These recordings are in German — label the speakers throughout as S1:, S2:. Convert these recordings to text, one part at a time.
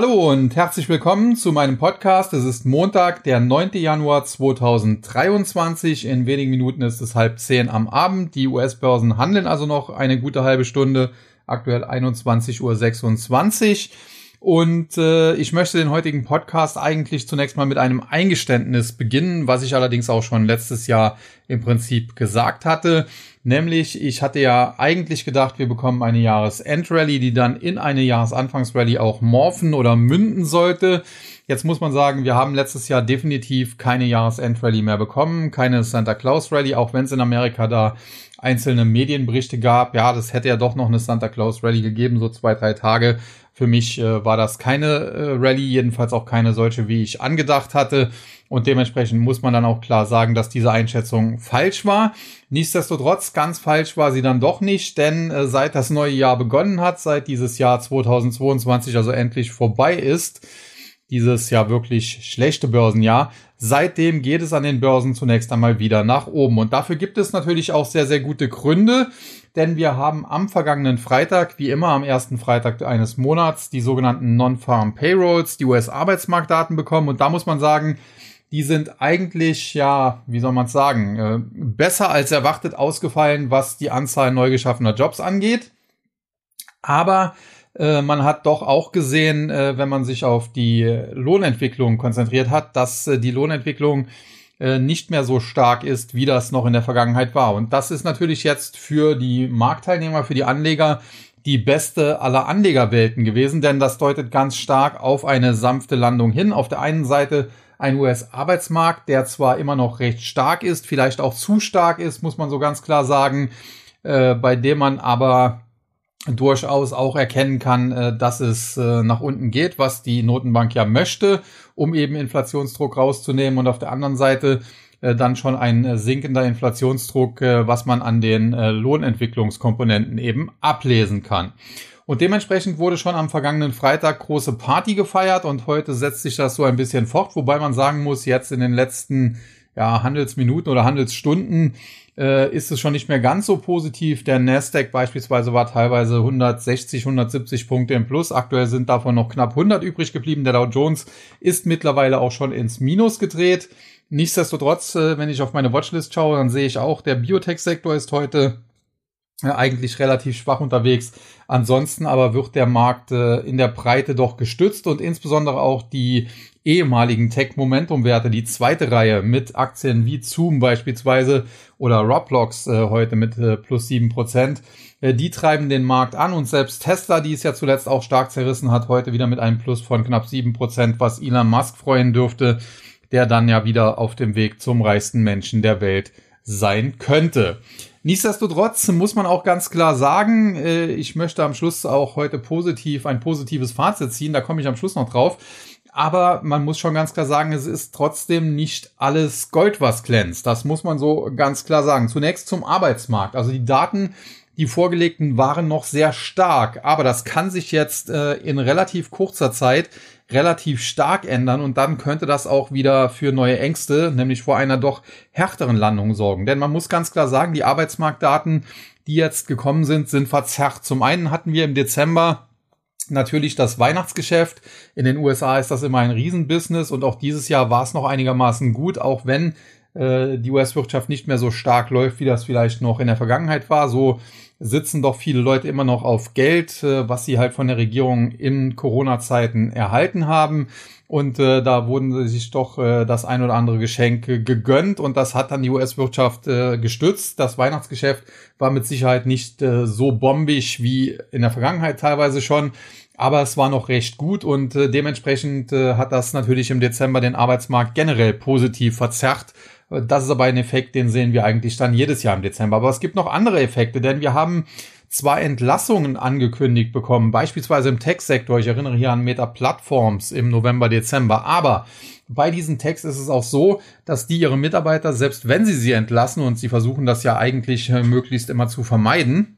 S1: Hallo und herzlich willkommen zu meinem Podcast. Es ist Montag, der 9. Januar 2023. In wenigen Minuten ist es halb zehn am Abend. Die US-Börsen handeln also noch eine gute halbe Stunde. Aktuell 21.26 Uhr. Und äh, ich möchte den heutigen Podcast eigentlich zunächst mal mit einem Eingeständnis beginnen, was ich allerdings auch schon letztes Jahr im Prinzip gesagt hatte. Nämlich, ich hatte ja eigentlich gedacht, wir bekommen eine Jahresendrallye, die dann in eine Jahresanfangsrallye auch morphen oder münden sollte. Jetzt muss man sagen, wir haben letztes Jahr definitiv keine Jahresendrallye mehr bekommen, keine Santa Claus Rallye, auch wenn es in Amerika da einzelne Medienberichte gab. Ja, das hätte ja doch noch eine Santa Claus Rallye gegeben, so zwei, drei Tage. Für mich äh, war das keine äh, Rallye, jedenfalls auch keine solche, wie ich angedacht hatte. Und dementsprechend muss man dann auch klar sagen, dass diese Einschätzung falsch war. Nichtsdestotrotz, ganz falsch war sie dann doch nicht, denn äh, seit das neue Jahr begonnen hat, seit dieses Jahr 2022 also endlich vorbei ist, dieses ja wirklich schlechte Börsenjahr. Seitdem geht es an den Börsen zunächst einmal wieder nach oben. Und dafür gibt es natürlich auch sehr, sehr gute Gründe denn wir haben am vergangenen Freitag, wie immer am ersten Freitag eines Monats, die sogenannten Non-Farm Payrolls, die US-Arbeitsmarktdaten bekommen. Und da muss man sagen, die sind eigentlich, ja, wie soll man sagen, äh, besser als erwartet ausgefallen, was die Anzahl neu geschaffener Jobs angeht. Aber äh, man hat doch auch gesehen, äh, wenn man sich auf die Lohnentwicklung konzentriert hat, dass äh, die Lohnentwicklung äh, nicht mehr so stark ist, wie das noch in der Vergangenheit war. Und das ist natürlich jetzt für die Marktteilnehmer, für die Anleger die beste aller Anlegerwelten gewesen, denn das deutet ganz stark auf eine sanfte Landung hin. Auf der einen Seite ein US-Arbeitsmarkt, der zwar immer noch recht stark ist, vielleicht auch zu stark ist, muss man so ganz klar sagen, äh, bei dem man aber durchaus auch erkennen kann, äh, dass es äh, nach unten geht, was die Notenbank ja möchte, um eben Inflationsdruck rauszunehmen und auf der anderen Seite äh, dann schon ein sinkender Inflationsdruck, was man an den Lohnentwicklungskomponenten eben ablesen kann. Und dementsprechend wurde schon am vergangenen Freitag große Party gefeiert und heute setzt sich das so ein bisschen fort, wobei man sagen muss, jetzt in den letzten ja, Handelsminuten oder Handelsstunden äh, ist es schon nicht mehr ganz so positiv. Der Nasdaq beispielsweise war teilweise 160, 170 Punkte im Plus. Aktuell sind davon noch knapp 100 übrig geblieben. Der Dow Jones ist mittlerweile auch schon ins Minus gedreht. Nichtsdestotrotz, äh, wenn ich auf meine Watchlist schaue, dann sehe ich auch, der Biotech-Sektor ist heute eigentlich relativ schwach unterwegs. Ansonsten aber wird der Markt äh, in der Breite doch gestützt und insbesondere auch die ehemaligen Tech-Momentum-Werte, die zweite Reihe mit Aktien wie Zoom beispielsweise oder Roblox äh, heute mit äh, plus sieben Prozent, die treiben den Markt an und selbst Tesla, die es ja zuletzt auch stark zerrissen hat, heute wieder mit einem Plus von knapp sieben Prozent, was Elon Musk freuen dürfte, der dann ja wieder auf dem Weg zum reichsten Menschen der Welt sein könnte. Nichtsdestotrotz muss man auch ganz klar sagen, äh, ich möchte am Schluss auch heute positiv ein positives Fazit ziehen, da komme ich am Schluss noch drauf. Aber man muss schon ganz klar sagen, es ist trotzdem nicht alles Gold, was glänzt. Das muss man so ganz klar sagen. Zunächst zum Arbeitsmarkt. Also die Daten, die vorgelegten, waren noch sehr stark. Aber das kann sich jetzt äh, in relativ kurzer Zeit relativ stark ändern und dann könnte das auch wieder für neue Ängste, nämlich vor einer doch härteren Landung sorgen. Denn man muss ganz klar sagen, die Arbeitsmarktdaten, die jetzt gekommen sind, sind verzerrt. Zum einen hatten wir im Dezember natürlich das Weihnachtsgeschäft. In den USA ist das immer ein Riesenbusiness und auch dieses Jahr war es noch einigermaßen gut, auch wenn äh, die US-Wirtschaft nicht mehr so stark läuft, wie das vielleicht noch in der Vergangenheit war. So sitzen doch viele Leute immer noch auf Geld, äh, was sie halt von der Regierung in Corona-Zeiten erhalten haben. Und äh, da wurden sich doch äh, das ein oder andere Geschenk gegönnt und das hat dann die US-Wirtschaft äh, gestützt. Das Weihnachtsgeschäft war mit Sicherheit nicht äh, so bombig wie in der Vergangenheit teilweise schon, aber es war noch recht gut und äh, dementsprechend äh, hat das natürlich im Dezember den Arbeitsmarkt generell positiv verzerrt. Das ist aber ein Effekt, den sehen wir eigentlich dann jedes Jahr im Dezember. Aber es gibt noch andere Effekte, denn wir haben zwei Entlassungen angekündigt bekommen, beispielsweise im Tech-Sektor. Ich erinnere hier an Meta Platforms im November, Dezember. Aber bei diesen Techs ist es auch so, dass die ihre Mitarbeiter, selbst wenn sie sie entlassen, und sie versuchen das ja eigentlich äh, möglichst immer zu vermeiden,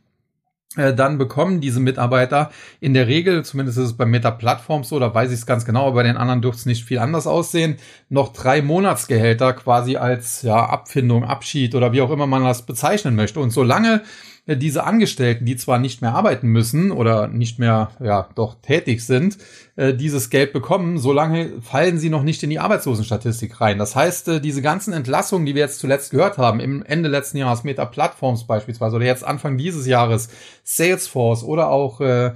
S1: dann bekommen diese Mitarbeiter in der Regel, zumindest ist es bei Meta Plattforms so, da weiß ich es ganz genau, aber bei den anderen dürfte es nicht viel anders aussehen, noch drei Monatsgehälter quasi als ja, Abfindung, Abschied oder wie auch immer man das bezeichnen möchte. Und solange äh, diese Angestellten, die zwar nicht mehr arbeiten müssen oder nicht mehr, ja, doch tätig sind, äh, dieses Geld bekommen, solange fallen sie noch nicht in die Arbeitslosenstatistik rein. Das heißt, äh, diese ganzen Entlassungen, die wir jetzt zuletzt gehört haben, im Ende letzten Jahres Meta Platforms beispielsweise oder jetzt Anfang dieses Jahres Salesforce oder auch äh,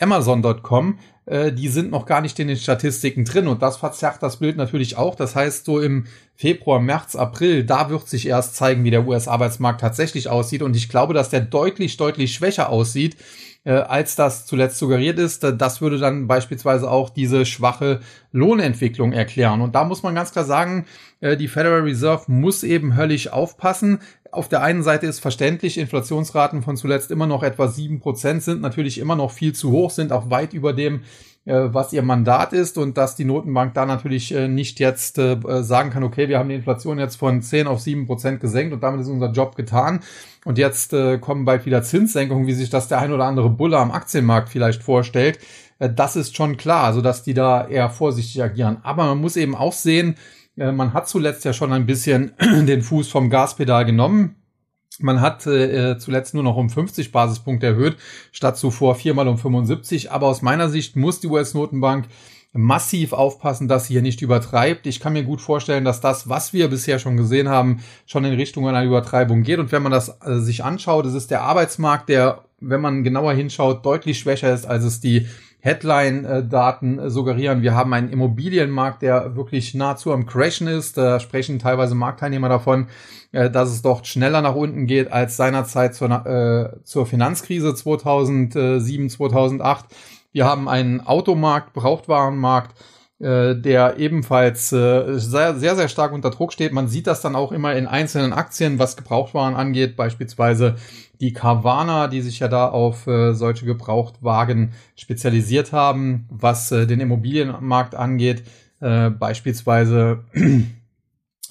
S1: Amazon.com, äh, die sind noch gar nicht in den Statistiken drin und das verzerrt das Bild natürlich auch. Das heißt, so im Februar, März, April, da wird sich erst zeigen, wie der US-Arbeitsmarkt tatsächlich aussieht und ich glaube, dass der deutlich, deutlich schwächer aussieht, äh, als das zuletzt suggeriert ist. Das würde dann beispielsweise auch diese schwache Lohnentwicklung erklären. Und da muss man ganz klar sagen, äh, die Federal Reserve muss eben höllisch aufpassen. Auf der einen Seite ist verständlich, Inflationsraten von zuletzt immer noch etwa sieben Prozent sind natürlich immer noch viel zu hoch, sind auch weit über dem, äh, was ihr Mandat ist und dass die Notenbank da natürlich äh, nicht jetzt äh, sagen kann, okay, wir haben die Inflation jetzt von zehn auf sieben Prozent gesenkt und damit ist unser Job getan. Und jetzt kommen bald wieder Zinssenkungen, wie sich das der ein oder andere Bulle am Aktienmarkt vielleicht vorstellt. das ist schon klar, also dass die da eher vorsichtig agieren. Aber man muss eben auch sehen, man hat zuletzt ja schon ein bisschen den Fuß vom Gaspedal genommen. Man hat äh, zuletzt nur noch um 50 Basispunkte erhöht, statt zuvor viermal um 75. Aber aus meiner Sicht muss die US-Notenbank massiv aufpassen, dass sie hier nicht übertreibt. Ich kann mir gut vorstellen, dass das, was wir bisher schon gesehen haben, schon in Richtung einer Übertreibung geht. Und wenn man das äh, sich anschaut, es ist der Arbeitsmarkt, der, wenn man genauer hinschaut, deutlich schwächer ist, als es die Headline-Daten äh, suggerieren. Wir haben einen Immobilienmarkt, der wirklich nahezu am Crashen ist. Da sprechen teilweise Marktteilnehmer davon, äh, dass es dort schneller nach unten geht als seinerzeit zur, äh, zur Finanzkrise 2007, 2008. Wir haben einen Automarkt, Brauchtwarenmarkt, der ebenfalls äh, sehr, sehr, sehr stark unter Druck steht. Man sieht das dann auch immer in einzelnen Aktien, was Gebrauchtwaren angeht, beispielsweise die Carvana, die sich ja da auf äh, solche Gebrauchtwagen spezialisiert haben, was äh, den Immobilienmarkt angeht, äh, beispielsweise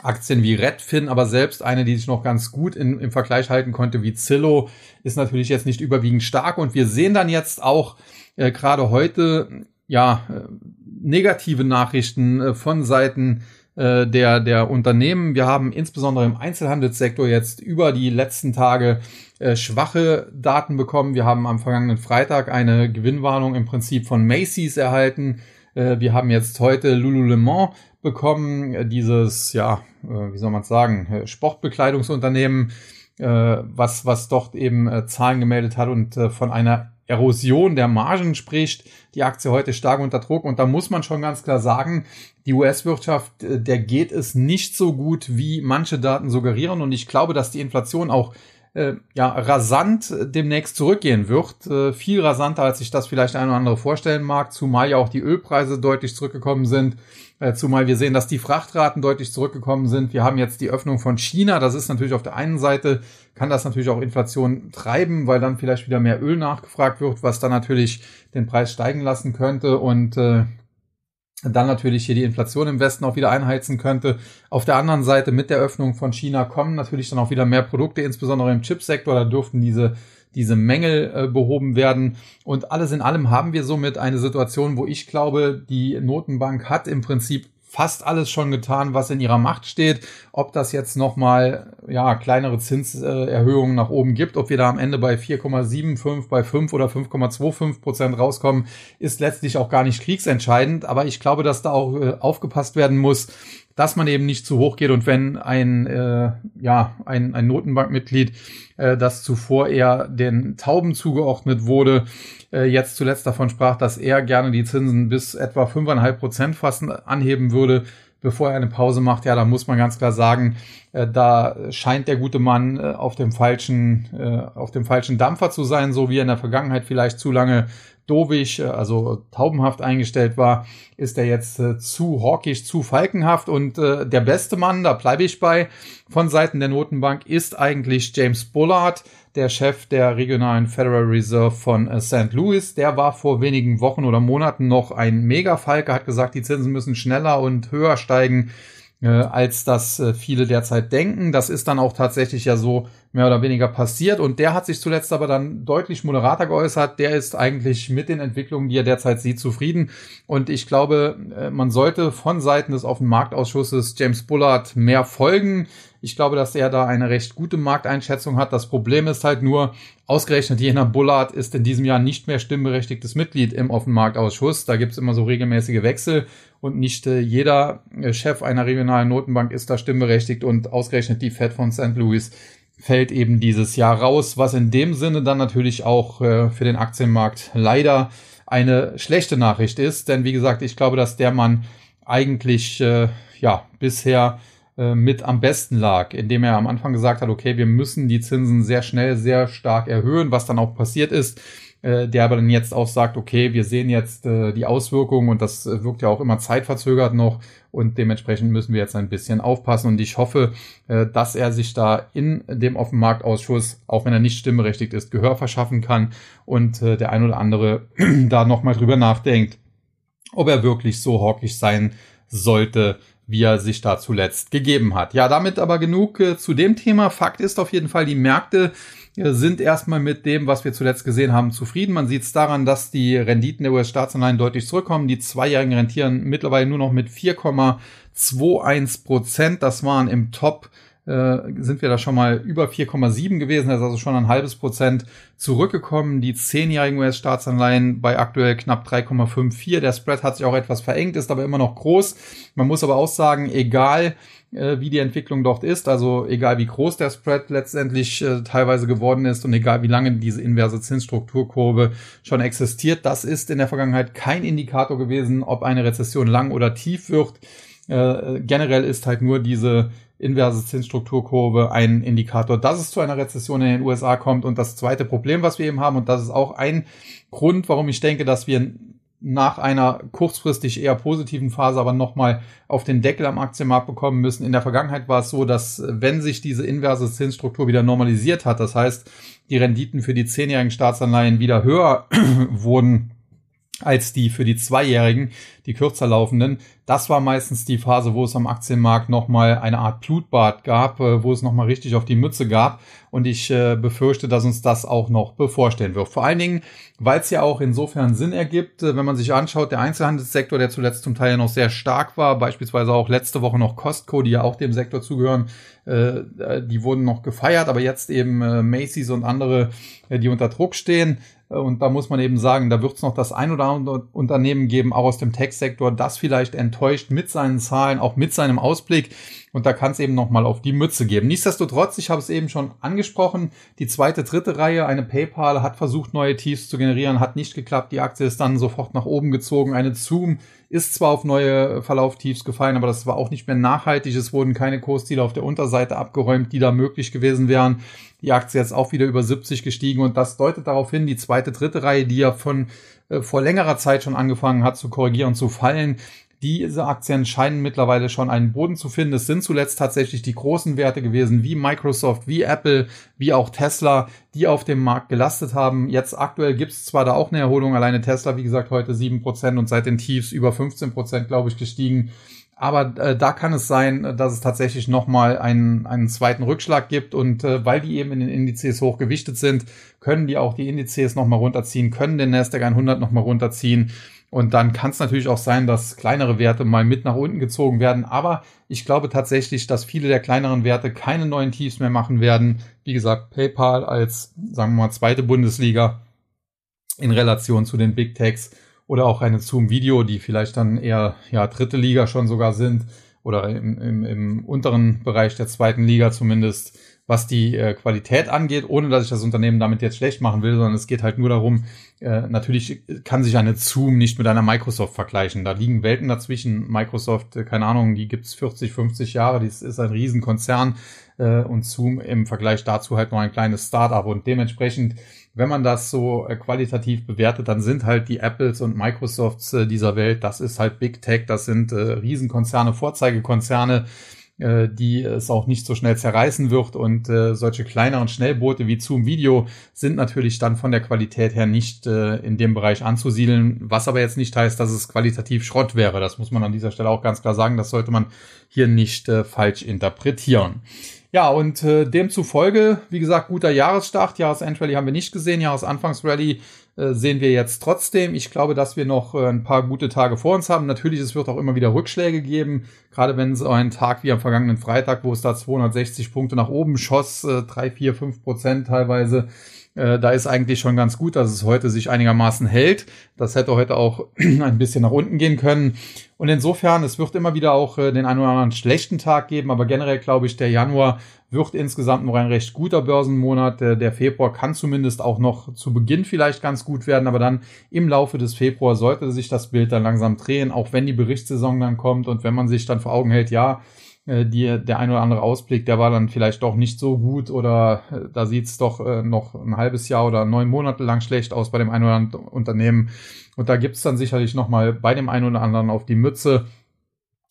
S1: Aktien wie Redfin, aber selbst eine, die sich noch ganz gut in, im Vergleich halten konnte, wie Zillow, ist natürlich jetzt nicht überwiegend stark. Und wir sehen dann jetzt auch äh, gerade heute, ja, äh, negative Nachrichten äh, von Seiten äh, der, der Unternehmen. Wir haben insbesondere im Einzelhandelssektor jetzt über die letzten Tage schwache Daten bekommen. Wir haben am vergangenen Freitag eine Gewinnwarnung im Prinzip von Macy's erhalten. Wir haben jetzt heute Lululemon bekommen, dieses, ja, wie soll man sagen, Sportbekleidungsunternehmen, was, was dort eben Zahlen gemeldet hat und von einer Erosion der Margen spricht, die Aktie heute stark unter Druck. Und da muss man schon ganz klar sagen, die US-Wirtschaft, äh, der geht es nicht so gut, wie manche Daten suggerieren. Und ich glaube, dass die Inflation auch äh, ja, rasant demnächst zurückgehen wird. Äh, viel rasanter, als sich das vielleicht ein oder andere vorstellen mag, zumal ja auch die Ölpreise deutlich zurückgekommen sind. Äh, zumal wir sehen, dass die Frachtraten deutlich zurückgekommen sind. Wir haben jetzt die Öffnung von China. Das ist natürlich auf der einen Seite kann das natürlich auch Inflation treiben, weil dann vielleicht wieder mehr Öl nachgefragt wird, was dann natürlich den Preis steigen lassen könnte und äh, dann natürlich hier die Inflation im Westen auch wieder einheizen könnte. Auf der anderen Seite mit der Öffnung von China kommen natürlich dann auch wieder mehr Produkte, insbesondere im Chipsektor. Da dürften diese diese Mängel äh, behoben werden. Und alles in allem haben wir somit eine Situation, wo ich glaube, die Notenbank hat im Prinzip fast alles schon getan, was in ihrer Macht steht. Ob das jetzt nochmal ja, kleinere Zinserhöhungen nach oben gibt, ob wir da am Ende bei 4,75, bei 5 oder 5,25 Prozent rauskommen, ist letztlich auch gar nicht kriegsentscheidend. Aber ich glaube, dass da auch äh, aufgepasst werden muss, dass man eben nicht zu hoch geht und wenn ein, äh, ja, ein, ein Notenbankmitglied, äh, das zuvor eher den Tauben zugeordnet wurde, äh, jetzt zuletzt davon sprach, dass er gerne die Zinsen bis etwa fünfeinhalb Prozent fassen anheben würde, bevor er eine Pause macht, ja, da muss man ganz klar sagen, äh, da scheint der gute Mann äh, auf dem falschen, äh, auf dem falschen Dampfer zu sein, so wie er in der Vergangenheit vielleicht zu lange dovisch, äh, also taubenhaft eingestellt war, ist er jetzt äh, zu hawkisch, zu falkenhaft und äh, der beste Mann, da bleibe ich bei, von Seiten der Notenbank ist eigentlich James Bullard, der Chef der regionalen Federal Reserve von St. Louis. Der war vor wenigen Wochen oder Monaten noch ein Mega-Falke, hat gesagt, die Zinsen müssen schneller und höher steigen äh, als das äh, viele derzeit denken. Das ist dann auch tatsächlich ja so mehr oder weniger passiert. Und der hat sich zuletzt aber dann deutlich moderater geäußert. Der ist eigentlich mit den Entwicklungen, die er derzeit sieht, zufrieden. Und ich glaube, äh, man sollte von Seiten des Offenen Marktausschusses James Bullard mehr folgen. Ich glaube, dass er da eine recht gute Markteinschätzung hat. Das Problem ist halt nur, ausgerechnet Jena Bullard ist in diesem Jahr nicht mehr stimmberechtigtes Mitglied im Offenmarktausschuss. Da gibt's immer so regelmäßige Wechsel und nicht äh, jeder äh, Chef einer regionalen Notenbank ist da stimmberechtigt und ausgerechnet die Fed von St. Louis fällt eben dieses Jahr raus, was in dem Sinne dann natürlich auch äh, für den Aktienmarkt leider eine schlechte Nachricht ist. Denn wie gesagt, ich glaube, dass der Mann eigentlich äh, ja bisher äh, mit am besten lag, indem er am Anfang gesagt hat, okay, wir müssen die Zinsen sehr schnell, sehr stark erhöhen, was dann auch passiert ist äh, der aber dann jetzt auch sagt, okay, wir sehen jetzt äh, die Auswirkungen und das äh, wirkt ja auch immer zeitverzögert noch und dementsprechend müssen wir jetzt ein bisschen aufpassen und ich hoffe, äh, dass er sich da in dem Offenmarktausschuss, auch wenn er nicht stimmberechtigt ist, Gehör verschaffen kann und äh, der ein oder andere da nochmal drüber nachdenkt, ob er wirklich so hawkisch sein sollte, wie er sich da zuletzt gegeben hat. Ja, damit aber genug äh, zu dem Thema. Fakt ist auf jeden Fall, die Märkte sind erstmal mit dem, was wir zuletzt gesehen haben, zufrieden. Man sieht es daran, dass die Renditen der US-Staatsanleihen deutlich zurückkommen. Die Zweijährigen rentieren mittlerweile nur noch mit 4,21 Prozent. Das waren im Top äh, sind wir da schon mal über 4,7 gewesen, das ist also schon ein halbes Prozent zurückgekommen. Die zehnjährigen US-Staatsanleihen bei aktuell knapp 3,54. Der Spread hat sich auch etwas verengt, ist aber immer noch groß. Man muss aber auch sagen, egal äh, wie die Entwicklung dort ist. Also egal wie groß der Spread letztendlich äh, teilweise geworden ist und egal wie lange diese inverse Zinsstrukturkurve schon existiert, das ist in der Vergangenheit kein Indikator gewesen, ob eine Rezession lang oder tief wird. Äh, generell ist halt nur diese inverse Zinsstrukturkurve ein Indikator, dass es zu einer Rezession in den USA kommt. Und das zweite Problem, was wir eben haben, und das ist auch ein Grund, warum ich denke, dass wir nach einer kurzfristig eher positiven Phase aber nochmal auf den Deckel am Aktienmarkt bekommen müssen. In der Vergangenheit war es so, dass wenn sich diese inverse Zinsstruktur wieder normalisiert hat, das heißt, die Renditen für die zehnjährigen Staatsanleihen wieder höher wurden als die für die Zweijährigen, die kürzer laufenden. Das war meistens die Phase, wo es am Aktienmarkt nochmal eine Art Blutbad gab, äh, wo es nochmal richtig auf die Mütze gab. Und ich äh, befürchte, dass uns das auch noch bevorstehen wird. Vor allen Dingen, weil es ja auch insofern Sinn ergibt, äh, wenn man sich anschaut, der Einzelhandelssektor, der zuletzt zum Teil ja noch sehr stark war, beispielsweise auch letzte Woche noch Costco, die ja auch dem Sektor zugehören, äh, die wurden noch gefeiert, aber jetzt eben äh, Macy's und andere, äh, die unter Druck stehen. Und da muss man eben sagen, da wird es noch das ein oder andere Unternehmen geben, auch aus dem Tech-Sektor, das vielleicht enttäuscht mit seinen Zahlen, auch mit seinem Ausblick. Und da kann es eben nochmal auf die Mütze geben. Nichtsdestotrotz, ich habe es eben schon angesprochen, die zweite, dritte Reihe, eine PayPal hat versucht, neue Tiefs zu generieren, hat nicht geklappt. Die Aktie ist dann sofort nach oben gezogen. Eine Zoom ist zwar auf neue Verlauftiefs gefallen, aber das war auch nicht mehr nachhaltig. Es wurden keine Kursziele auf der Unterseite abgeräumt, die da möglich gewesen wären. Die Aktie ist auch wieder über 70 gestiegen und das deutet darauf hin, die zweite, dritte Reihe, die ja von äh, vor längerer Zeit schon angefangen hat zu korrigieren und zu fallen, diese Aktien scheinen mittlerweile schon einen Boden zu finden. Es sind zuletzt tatsächlich die großen Werte gewesen, wie Microsoft, wie Apple, wie auch Tesla, die auf dem Markt gelastet haben. Jetzt aktuell gibt es zwar da auch eine Erholung, alleine Tesla, wie gesagt, heute sieben Prozent und seit den Tiefs über 15%, Prozent, glaube ich, gestiegen. Aber äh, da kann es sein, dass es tatsächlich nochmal einen, einen zweiten Rückschlag gibt. Und äh, weil die eben in den Indizes hochgewichtet sind, können die auch die Indizes nochmal runterziehen, können den Nasdaq 100 nochmal runterziehen. Und dann kann es natürlich auch sein, dass kleinere Werte mal mit nach unten gezogen werden. Aber ich glaube tatsächlich, dass viele der kleineren Werte keine neuen Tiefs mehr machen werden. Wie gesagt, PayPal als, sagen wir mal, zweite Bundesliga in Relation zu den Big Techs oder auch eine Zoom Video, die vielleicht dann eher ja dritte Liga schon sogar sind. Oder im, im, im unteren Bereich der zweiten Liga zumindest was die äh, Qualität angeht, ohne dass ich das Unternehmen damit jetzt schlecht machen will, sondern es geht halt nur darum, äh, natürlich kann sich eine Zoom nicht mit einer Microsoft vergleichen. Da liegen Welten dazwischen. Microsoft, äh, keine Ahnung, die gibt's 40, 50 Jahre, das ist ein Riesenkonzern äh, und Zoom im Vergleich dazu halt nur ein kleines Startup und dementsprechend wenn man das so äh, qualitativ bewertet, dann sind halt die Apples und Microsofts äh, dieser Welt, das ist halt Big Tech, das sind äh, Riesenkonzerne, Vorzeigekonzerne, äh, die es auch nicht so schnell zerreißen wird. Und äh, solche kleineren Schnellboote wie Zoom Video sind natürlich dann von der Qualität her nicht äh, in dem Bereich anzusiedeln, was aber jetzt nicht heißt, dass es qualitativ Schrott wäre. Das muss man an dieser Stelle auch ganz klar sagen. Das sollte man hier nicht äh, falsch interpretieren. Ja, und äh, demzufolge, wie gesagt, guter Jahresstart. Jahresendrallye haben wir nicht gesehen. Jahresanfangsrallye äh, sehen wir jetzt trotzdem. Ich glaube, dass wir noch äh, ein paar gute Tage vor uns haben. Natürlich, es wird auch immer wieder Rückschläge geben. Gerade wenn so ein Tag wie am vergangenen Freitag, wo es da 260 Punkte nach oben schoss, äh, 3, 4, 5 Prozent teilweise, äh, da ist eigentlich schon ganz gut, dass es heute sich einigermaßen hält. Das hätte heute auch ein bisschen nach unten gehen können. Und insofern, es wird immer wieder auch äh, den einen oder anderen schlechten Tag geben, aber generell glaube ich, der Januar wird insgesamt noch ein recht guter Börsenmonat. Der, Februar kann zumindest auch noch zu Beginn vielleicht ganz gut werden, aber dann im Laufe des Februar sollte sich das Bild dann langsam drehen, auch wenn die Berichtssaison dann kommt und wenn man sich dann vor Augen hält, ja, die, der ein oder andere Ausblick, der war dann vielleicht doch nicht so gut oder äh, da sieht's doch äh, noch ein halbes Jahr oder neun Monate lang schlecht aus bei dem einen oder anderen Unternehmen. Und da gibt's dann sicherlich nochmal bei dem einen oder anderen auf die Mütze.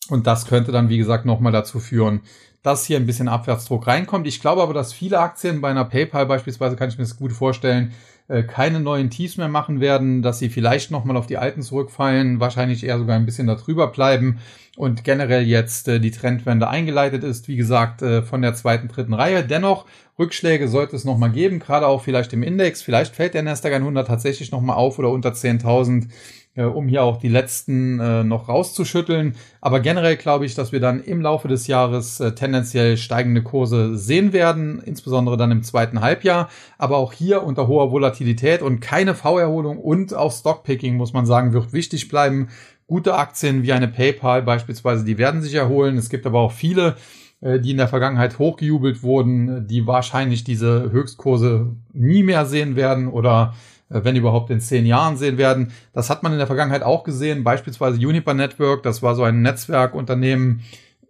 S1: Und das könnte dann, wie gesagt, nochmal dazu führen, dass hier ein bisschen Abwärtsdruck reinkommt. Ich glaube aber, dass viele Aktien bei einer PayPal beispielsweise, kann ich mir das gut vorstellen, äh, keine neuen Tiefs mehr machen werden, dass sie vielleicht nochmal auf die alten zurückfallen, wahrscheinlich eher sogar ein bisschen darüber bleiben und generell jetzt äh, die Trendwende eingeleitet ist, wie gesagt, äh, von der zweiten, dritten Reihe. Dennoch, Rückschläge sollte es nochmal geben, gerade auch vielleicht im Index. Vielleicht fällt der Nasdaq 100 tatsächlich nochmal auf oder unter 10.000 äh, um hier auch die letzten äh, noch rauszuschütteln. Aber generell glaube ich, dass wir dann im Laufe des Jahres äh, tendenziell steigende Kurse sehen werden, insbesondere dann im zweiten Halbjahr. Aber auch hier unter hoher Volatilität und keine V-Erholung und auch Stockpicking, muss man sagen, wird wichtig bleiben. Gute Aktien wie eine PayPal beispielsweise, die werden sich erholen. Es gibt aber auch viele, äh, die in der Vergangenheit hochgejubelt wurden, die wahrscheinlich diese Höchstkurse nie mehr sehen werden oder wenn überhaupt in zehn Jahren sehen werden. Das hat man in der Vergangenheit auch gesehen, beispielsweise Uniper Network, das war so ein Netzwerkunternehmen,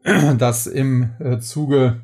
S1: das im äh, Zuge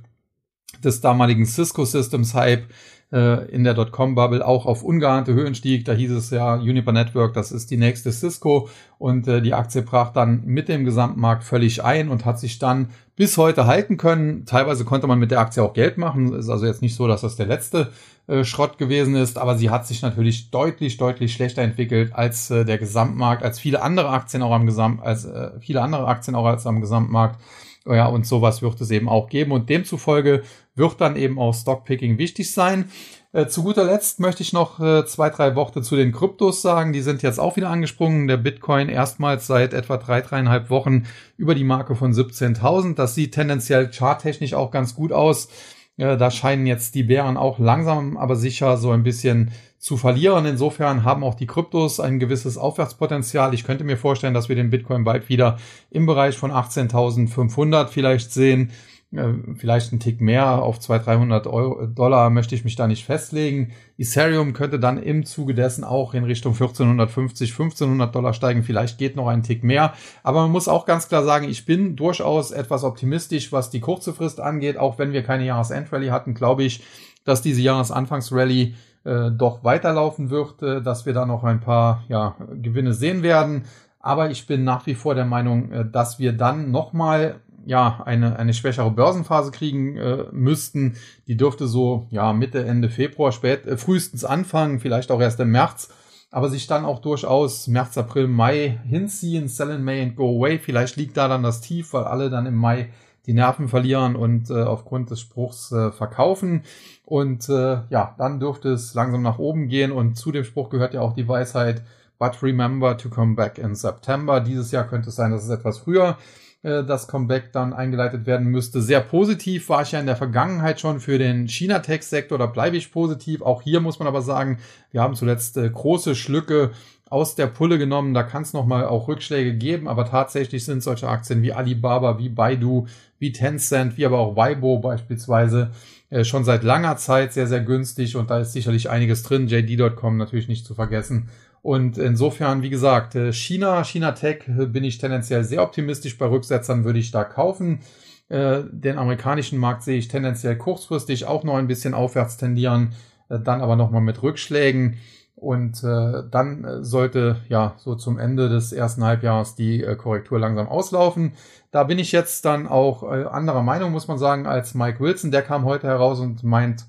S1: des damaligen Cisco Systems Hype äh, in der Dotcom-Bubble auch auf ungeahnte Höhen stieg. Da hieß es ja, Uniper Network, das ist die nächste Cisco und äh, die Aktie brach dann mit dem Gesamtmarkt völlig ein und hat sich dann bis heute halten können. Teilweise konnte man mit der Aktie auch Geld machen. Ist also jetzt nicht so, dass das der letzte äh, Schrott gewesen ist, aber sie hat sich natürlich deutlich, deutlich schlechter entwickelt als äh, der Gesamtmarkt, als viele andere Aktien auch am Gesamt, als äh, viele andere Aktien auch als am Gesamtmarkt. Ja, und sowas wird es eben auch geben. Und demzufolge wird dann eben auch Stockpicking wichtig sein. Äh, zu guter Letzt möchte ich noch äh, zwei, drei Worte zu den Kryptos sagen. Die sind jetzt auch wieder angesprungen. Der Bitcoin erstmals seit etwa drei, dreieinhalb Wochen über die Marke von 17.000. Das sieht tendenziell charttechnisch auch ganz gut aus. Äh, da scheinen jetzt die Bären auch langsam, aber sicher so ein bisschen zu verlieren. Insofern haben auch die Kryptos ein gewisses Aufwärtspotenzial. Ich könnte mir vorstellen, dass wir den Bitcoin bald wieder im Bereich von 18.500 vielleicht sehen. Äh, vielleicht ein Tick mehr auf 200, 300 Euro, Dollar möchte ich mich da nicht festlegen. Ethereum könnte dann im Zuge dessen auch in Richtung 1450, 1500 Dollar steigen. Vielleicht geht noch ein Tick mehr. Aber man muss auch ganz klar sagen, ich bin durchaus etwas optimistisch, was die kurze Frist angeht. Auch wenn wir keine Jahresendrallye hatten, glaube ich, dass diese Jahresanfangsrallye äh, doch weiterlaufen wird, äh, dass wir da noch ein paar ja, Gewinne sehen werden. Aber ich bin nach wie vor der Meinung, äh, dass wir dann nochmal ja, eine, eine schwächere Börsenphase kriegen äh, müssten. Die dürfte so ja, Mitte, Ende Februar, spät, äh, frühestens anfangen, vielleicht auch erst im März, aber sich dann auch durchaus März, April, Mai hinziehen, sell in May and go away. Vielleicht liegt da dann das Tief, weil alle dann im Mai die Nerven verlieren und äh, aufgrund des Spruchs äh, verkaufen. Und äh, ja, dann dürfte es langsam nach oben gehen. Und zu dem Spruch gehört ja auch die Weisheit, but remember to come back in September. Dieses Jahr könnte es sein, dass es etwas früher äh, das Comeback dann eingeleitet werden müsste. Sehr positiv war ich ja in der Vergangenheit schon für den China-Tech-Sektor, da bleibe ich positiv. Auch hier muss man aber sagen, wir haben zuletzt äh, große Schlücke aus der Pulle genommen. Da kann es nochmal auch Rückschläge geben, aber tatsächlich sind solche Aktien wie Alibaba, wie Baidu, wie Tencent, wie aber auch Weibo beispielsweise äh, schon seit langer Zeit sehr, sehr günstig und da ist sicherlich einiges drin. JD.com natürlich nicht zu vergessen. Und insofern, wie gesagt, äh, China, China Tech äh, bin ich tendenziell sehr optimistisch. Bei Rücksetzern würde ich da kaufen. Äh, den amerikanischen Markt sehe ich tendenziell kurzfristig auch noch ein bisschen aufwärts tendieren, dann aber nochmal mit Rückschlägen. Und dann sollte ja so zum Ende des ersten Halbjahres die Korrektur langsam auslaufen. Da bin ich jetzt dann auch anderer Meinung, muss man sagen, als Mike Wilson. Der kam heute heraus und meint,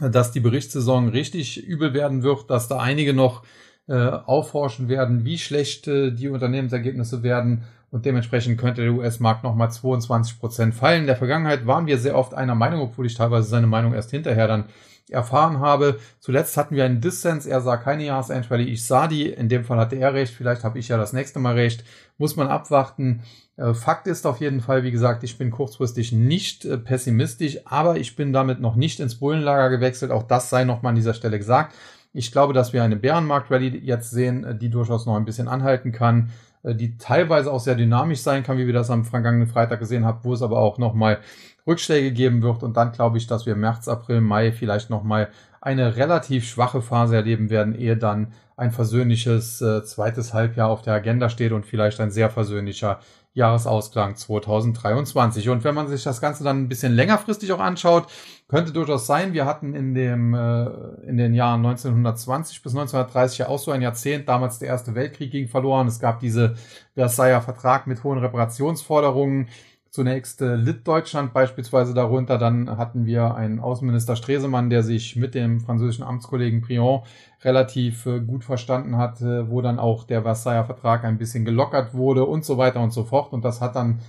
S1: dass die Berichtssaison richtig übel werden wird, dass da einige noch äh, aufforschen werden, wie schlecht äh, die Unternehmensergebnisse werden und dementsprechend könnte der US-Markt nochmal 22 Prozent fallen. In der Vergangenheit waren wir sehr oft einer Meinung, obwohl ich teilweise seine Meinung erst hinterher dann erfahren habe. Zuletzt hatten wir einen Dissens. Er sah keine Jahresendrally. Ich sah die. In dem Fall hatte er recht. Vielleicht habe ich ja das nächste Mal recht. Muss man abwarten. Äh, Fakt ist auf jeden Fall, wie gesagt, ich bin kurzfristig nicht äh, pessimistisch, aber ich bin damit noch nicht ins Bullenlager gewechselt. Auch das sei nochmal an dieser Stelle gesagt. Ich glaube, dass wir eine Bärenmarkt-Rally jetzt sehen, äh, die durchaus noch ein bisschen anhalten kann. Äh, die teilweise auch sehr dynamisch sein kann, wie wir das am vergangenen Freitag gesehen haben, wo es aber auch nochmal Rückschläge geben wird. Und dann glaube ich, dass wir März, April, Mai vielleicht nochmal eine relativ schwache Phase erleben werden, ehe dann ein versöhnliches äh, zweites Halbjahr auf der Agenda steht und vielleicht ein sehr versöhnlicher Jahresausklang 2023. Und wenn man sich das Ganze dann ein bisschen längerfristig auch anschaut, könnte durchaus sein, wir hatten in dem äh, in den Jahren 1920 bis 1930 ja auch so ein Jahrzehnt, damals der Erste Weltkrieg ging verloren. Es gab diese Versailler Vertrag mit hohen Reparationsforderungen. Zunächst äh, litt Deutschland beispielsweise darunter, dann hatten wir einen Außenminister Stresemann, der sich mit dem französischen Amtskollegen Prion relativ äh, gut verstanden hat, äh, wo dann auch der Versailler Vertrag ein bisschen gelockert wurde und so weiter und so fort. Und das hat dann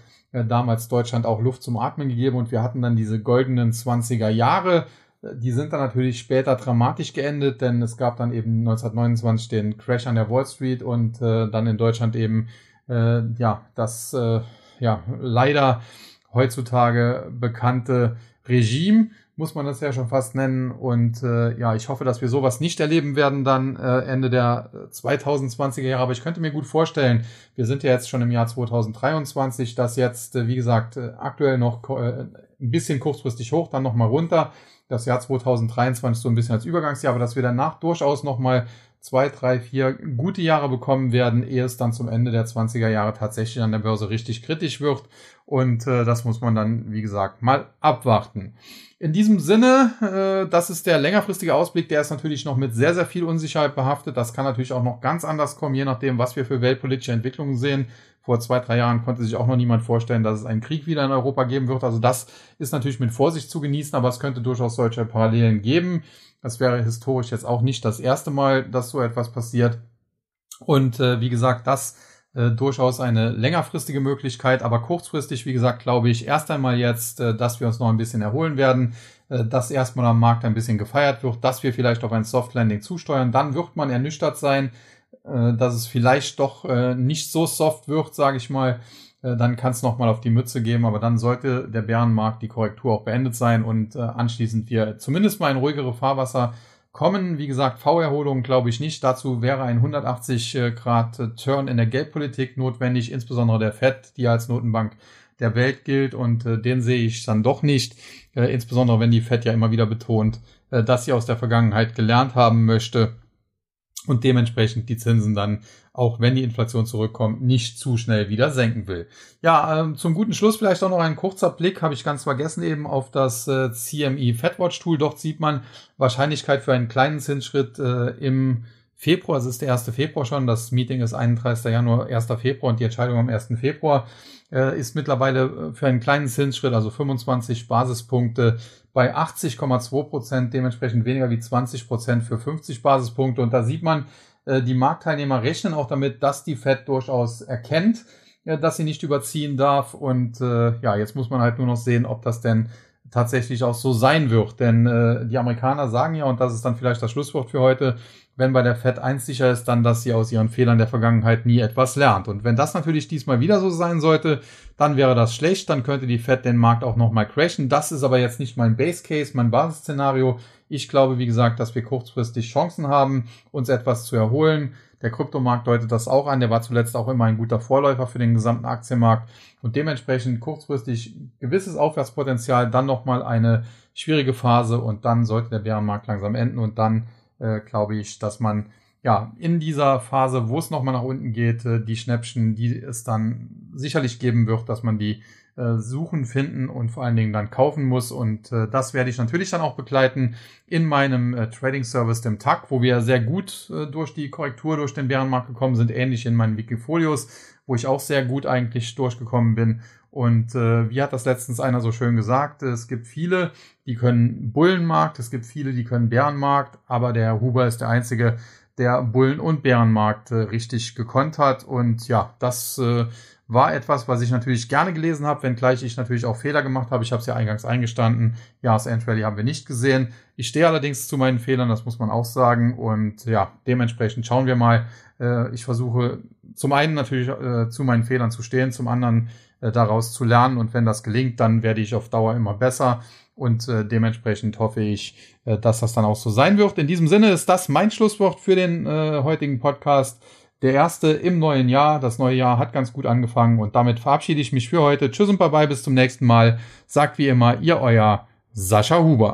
S1: damals Deutschland auch Luft zum Atmen gegeben und wir hatten dann diese goldenen 20er Jahre. Äh, die sind dann natürlich später dramatisch geendet, denn es gab dann eben 1929 den Crash an der Wall Street und äh, dann in Deutschland eben äh, ja das äh, ja leider heutzutage bekannte Regime muss man das ja schon fast nennen. Und äh, ja, ich hoffe, dass wir sowas nicht erleben werden dann äh, Ende der 2020er Jahre. Aber ich könnte mir gut vorstellen, wir sind ja jetzt schon im Jahr 2023, dass jetzt, äh, wie gesagt, äh, aktuell noch äh, ein bisschen kurzfristig hoch, dann nochmal runter. Das Jahr 2023 so ein bisschen als Übergangsjahr, aber dass wir danach durchaus nochmal zwei, drei, vier gute Jahre bekommen werden, ehe es dann zum Ende der 20er Jahre tatsächlich an der Börse richtig kritisch wird. Und äh, das muss man dann, wie gesagt, mal abwarten. In diesem Sinne, äh, das ist der längerfristige Ausblick, der ist natürlich noch mit sehr, sehr viel Unsicherheit behaftet. Das kann natürlich auch noch ganz anders kommen, je nachdem, was wir für weltpolitische Entwicklungen sehen. Vor zwei, drei Jahren konnte sich auch noch niemand vorstellen, dass es einen Krieg wieder in Europa geben wird. Also das ist natürlich mit Vorsicht zu genießen, aber es könnte durchaus solche Parallelen geben. Das wäre historisch jetzt auch nicht das erste Mal, dass so etwas passiert. Und äh, wie gesagt, das äh, durchaus eine längerfristige Möglichkeit, aber kurzfristig, wie gesagt, glaube ich erst einmal jetzt, äh, dass wir uns noch ein bisschen erholen werden, äh, dass erstmal am Markt ein bisschen gefeiert wird, dass wir vielleicht auf ein Soft Landing zusteuern. Dann wird man ernüchtert sein, äh, dass es vielleicht doch äh, nicht so soft wird, sage ich mal. Dann kann es nochmal auf die Mütze geben, aber dann sollte der Bärenmarkt die Korrektur auch beendet sein und anschließend wir zumindest mal in ruhigere Fahrwasser kommen. Wie gesagt, V-Erholung glaube ich nicht. Dazu wäre ein 180 äh, Turn in der Geldpolitik notwendig, insbesondere der FED, die als Notenbank der Welt gilt und äh, den sehe ich dann doch nicht, äh, insbesondere wenn die FED ja immer wieder betont, äh, dass sie aus der Vergangenheit gelernt haben möchte und dementsprechend die Zinsen dann, auch wenn die Inflation zurückkommt, nicht zu schnell wieder senken will. Ja, ähm, zum guten Schluss vielleicht auch noch ein kurzer Blick, habe ich ganz vergessen eben auf das äh, CME Fedwatch Tool. Dort sieht man Wahrscheinlichkeit für einen kleinen Zinsschritt äh, im Februar, es ist der 1. Februar schon, das Meeting ist 31. Januar, 1. Februar und die Entscheidung am 1. Februar äh, ist mittlerweile für einen kleinen Zinsschritt, also 25 Basispunkte bei 80,2 Prozent, dementsprechend weniger wie 20 Prozent für 50 Basispunkte. Und da sieht man, äh, die Marktteilnehmer rechnen auch damit, dass die Fed durchaus erkennt, äh, dass sie nicht überziehen darf. Und äh, ja, jetzt muss man halt nur noch sehen, ob das denn tatsächlich auch so sein wird. Denn die Amerikaner sagen ja, und das ist dann vielleicht das Schlusswort für heute, wenn bei der Fed eins sicher ist, dann, dass sie aus ihren Fehlern der Vergangenheit nie etwas lernt. Und wenn das natürlich diesmal wieder so sein sollte, dann wäre das schlecht, dann könnte die Fed den Markt auch nochmal crashen. Das ist aber jetzt nicht mein Base Case, mein Basisszenario. Ich glaube, wie gesagt, dass wir kurzfristig Chancen haben, uns etwas zu erholen. Der Kryptomarkt deutet das auch an. Der war zuletzt auch immer ein guter Vorläufer für den gesamten Aktienmarkt und dementsprechend kurzfristig gewisses Aufwärtspotenzial, dann nochmal eine schwierige Phase und dann sollte der Bärenmarkt langsam enden und dann äh, glaube ich, dass man ja in dieser Phase, wo es nochmal nach unten geht, äh, die Schnäppchen, die es dann sicherlich geben wird, dass man die äh, suchen, finden und vor allen Dingen dann kaufen muss. Und äh, das werde ich natürlich dann auch begleiten in meinem äh, Trading Service, dem TAC, wo wir sehr gut äh, durch die Korrektur, durch den Bärenmarkt gekommen sind, ähnlich in meinen Wikifolios, wo ich auch sehr gut eigentlich durchgekommen bin. Und äh, wie hat das letztens einer so schön gesagt? Es gibt viele, die können Bullenmarkt, es gibt viele, die können Bärenmarkt, aber der Huber ist der einzige, der Bullen- und Bärenmarkt äh, richtig gekonnt hat. Und ja, das äh, war etwas, was ich natürlich gerne gelesen habe, wenngleich ich natürlich auch Fehler gemacht habe. Ich habe es ja eingangs eingestanden. Ja, das End-Rally haben wir nicht gesehen. Ich stehe allerdings zu meinen Fehlern, das muss man auch sagen. Und ja, dementsprechend schauen wir mal. Äh, ich versuche zum einen natürlich äh, zu meinen Fehlern zu stehen, zum anderen äh, daraus zu lernen. Und wenn das gelingt, dann werde ich auf Dauer immer besser. Und äh, dementsprechend hoffe ich, äh, dass das dann auch so sein wird. In diesem Sinne ist das mein Schlusswort für den äh, heutigen Podcast. Der erste im neuen Jahr. Das neue Jahr hat ganz gut angefangen und damit verabschiede ich mich für heute. Tschüss und bye bye, bis zum nächsten Mal. Sagt wie immer, ihr euer Sascha Huber.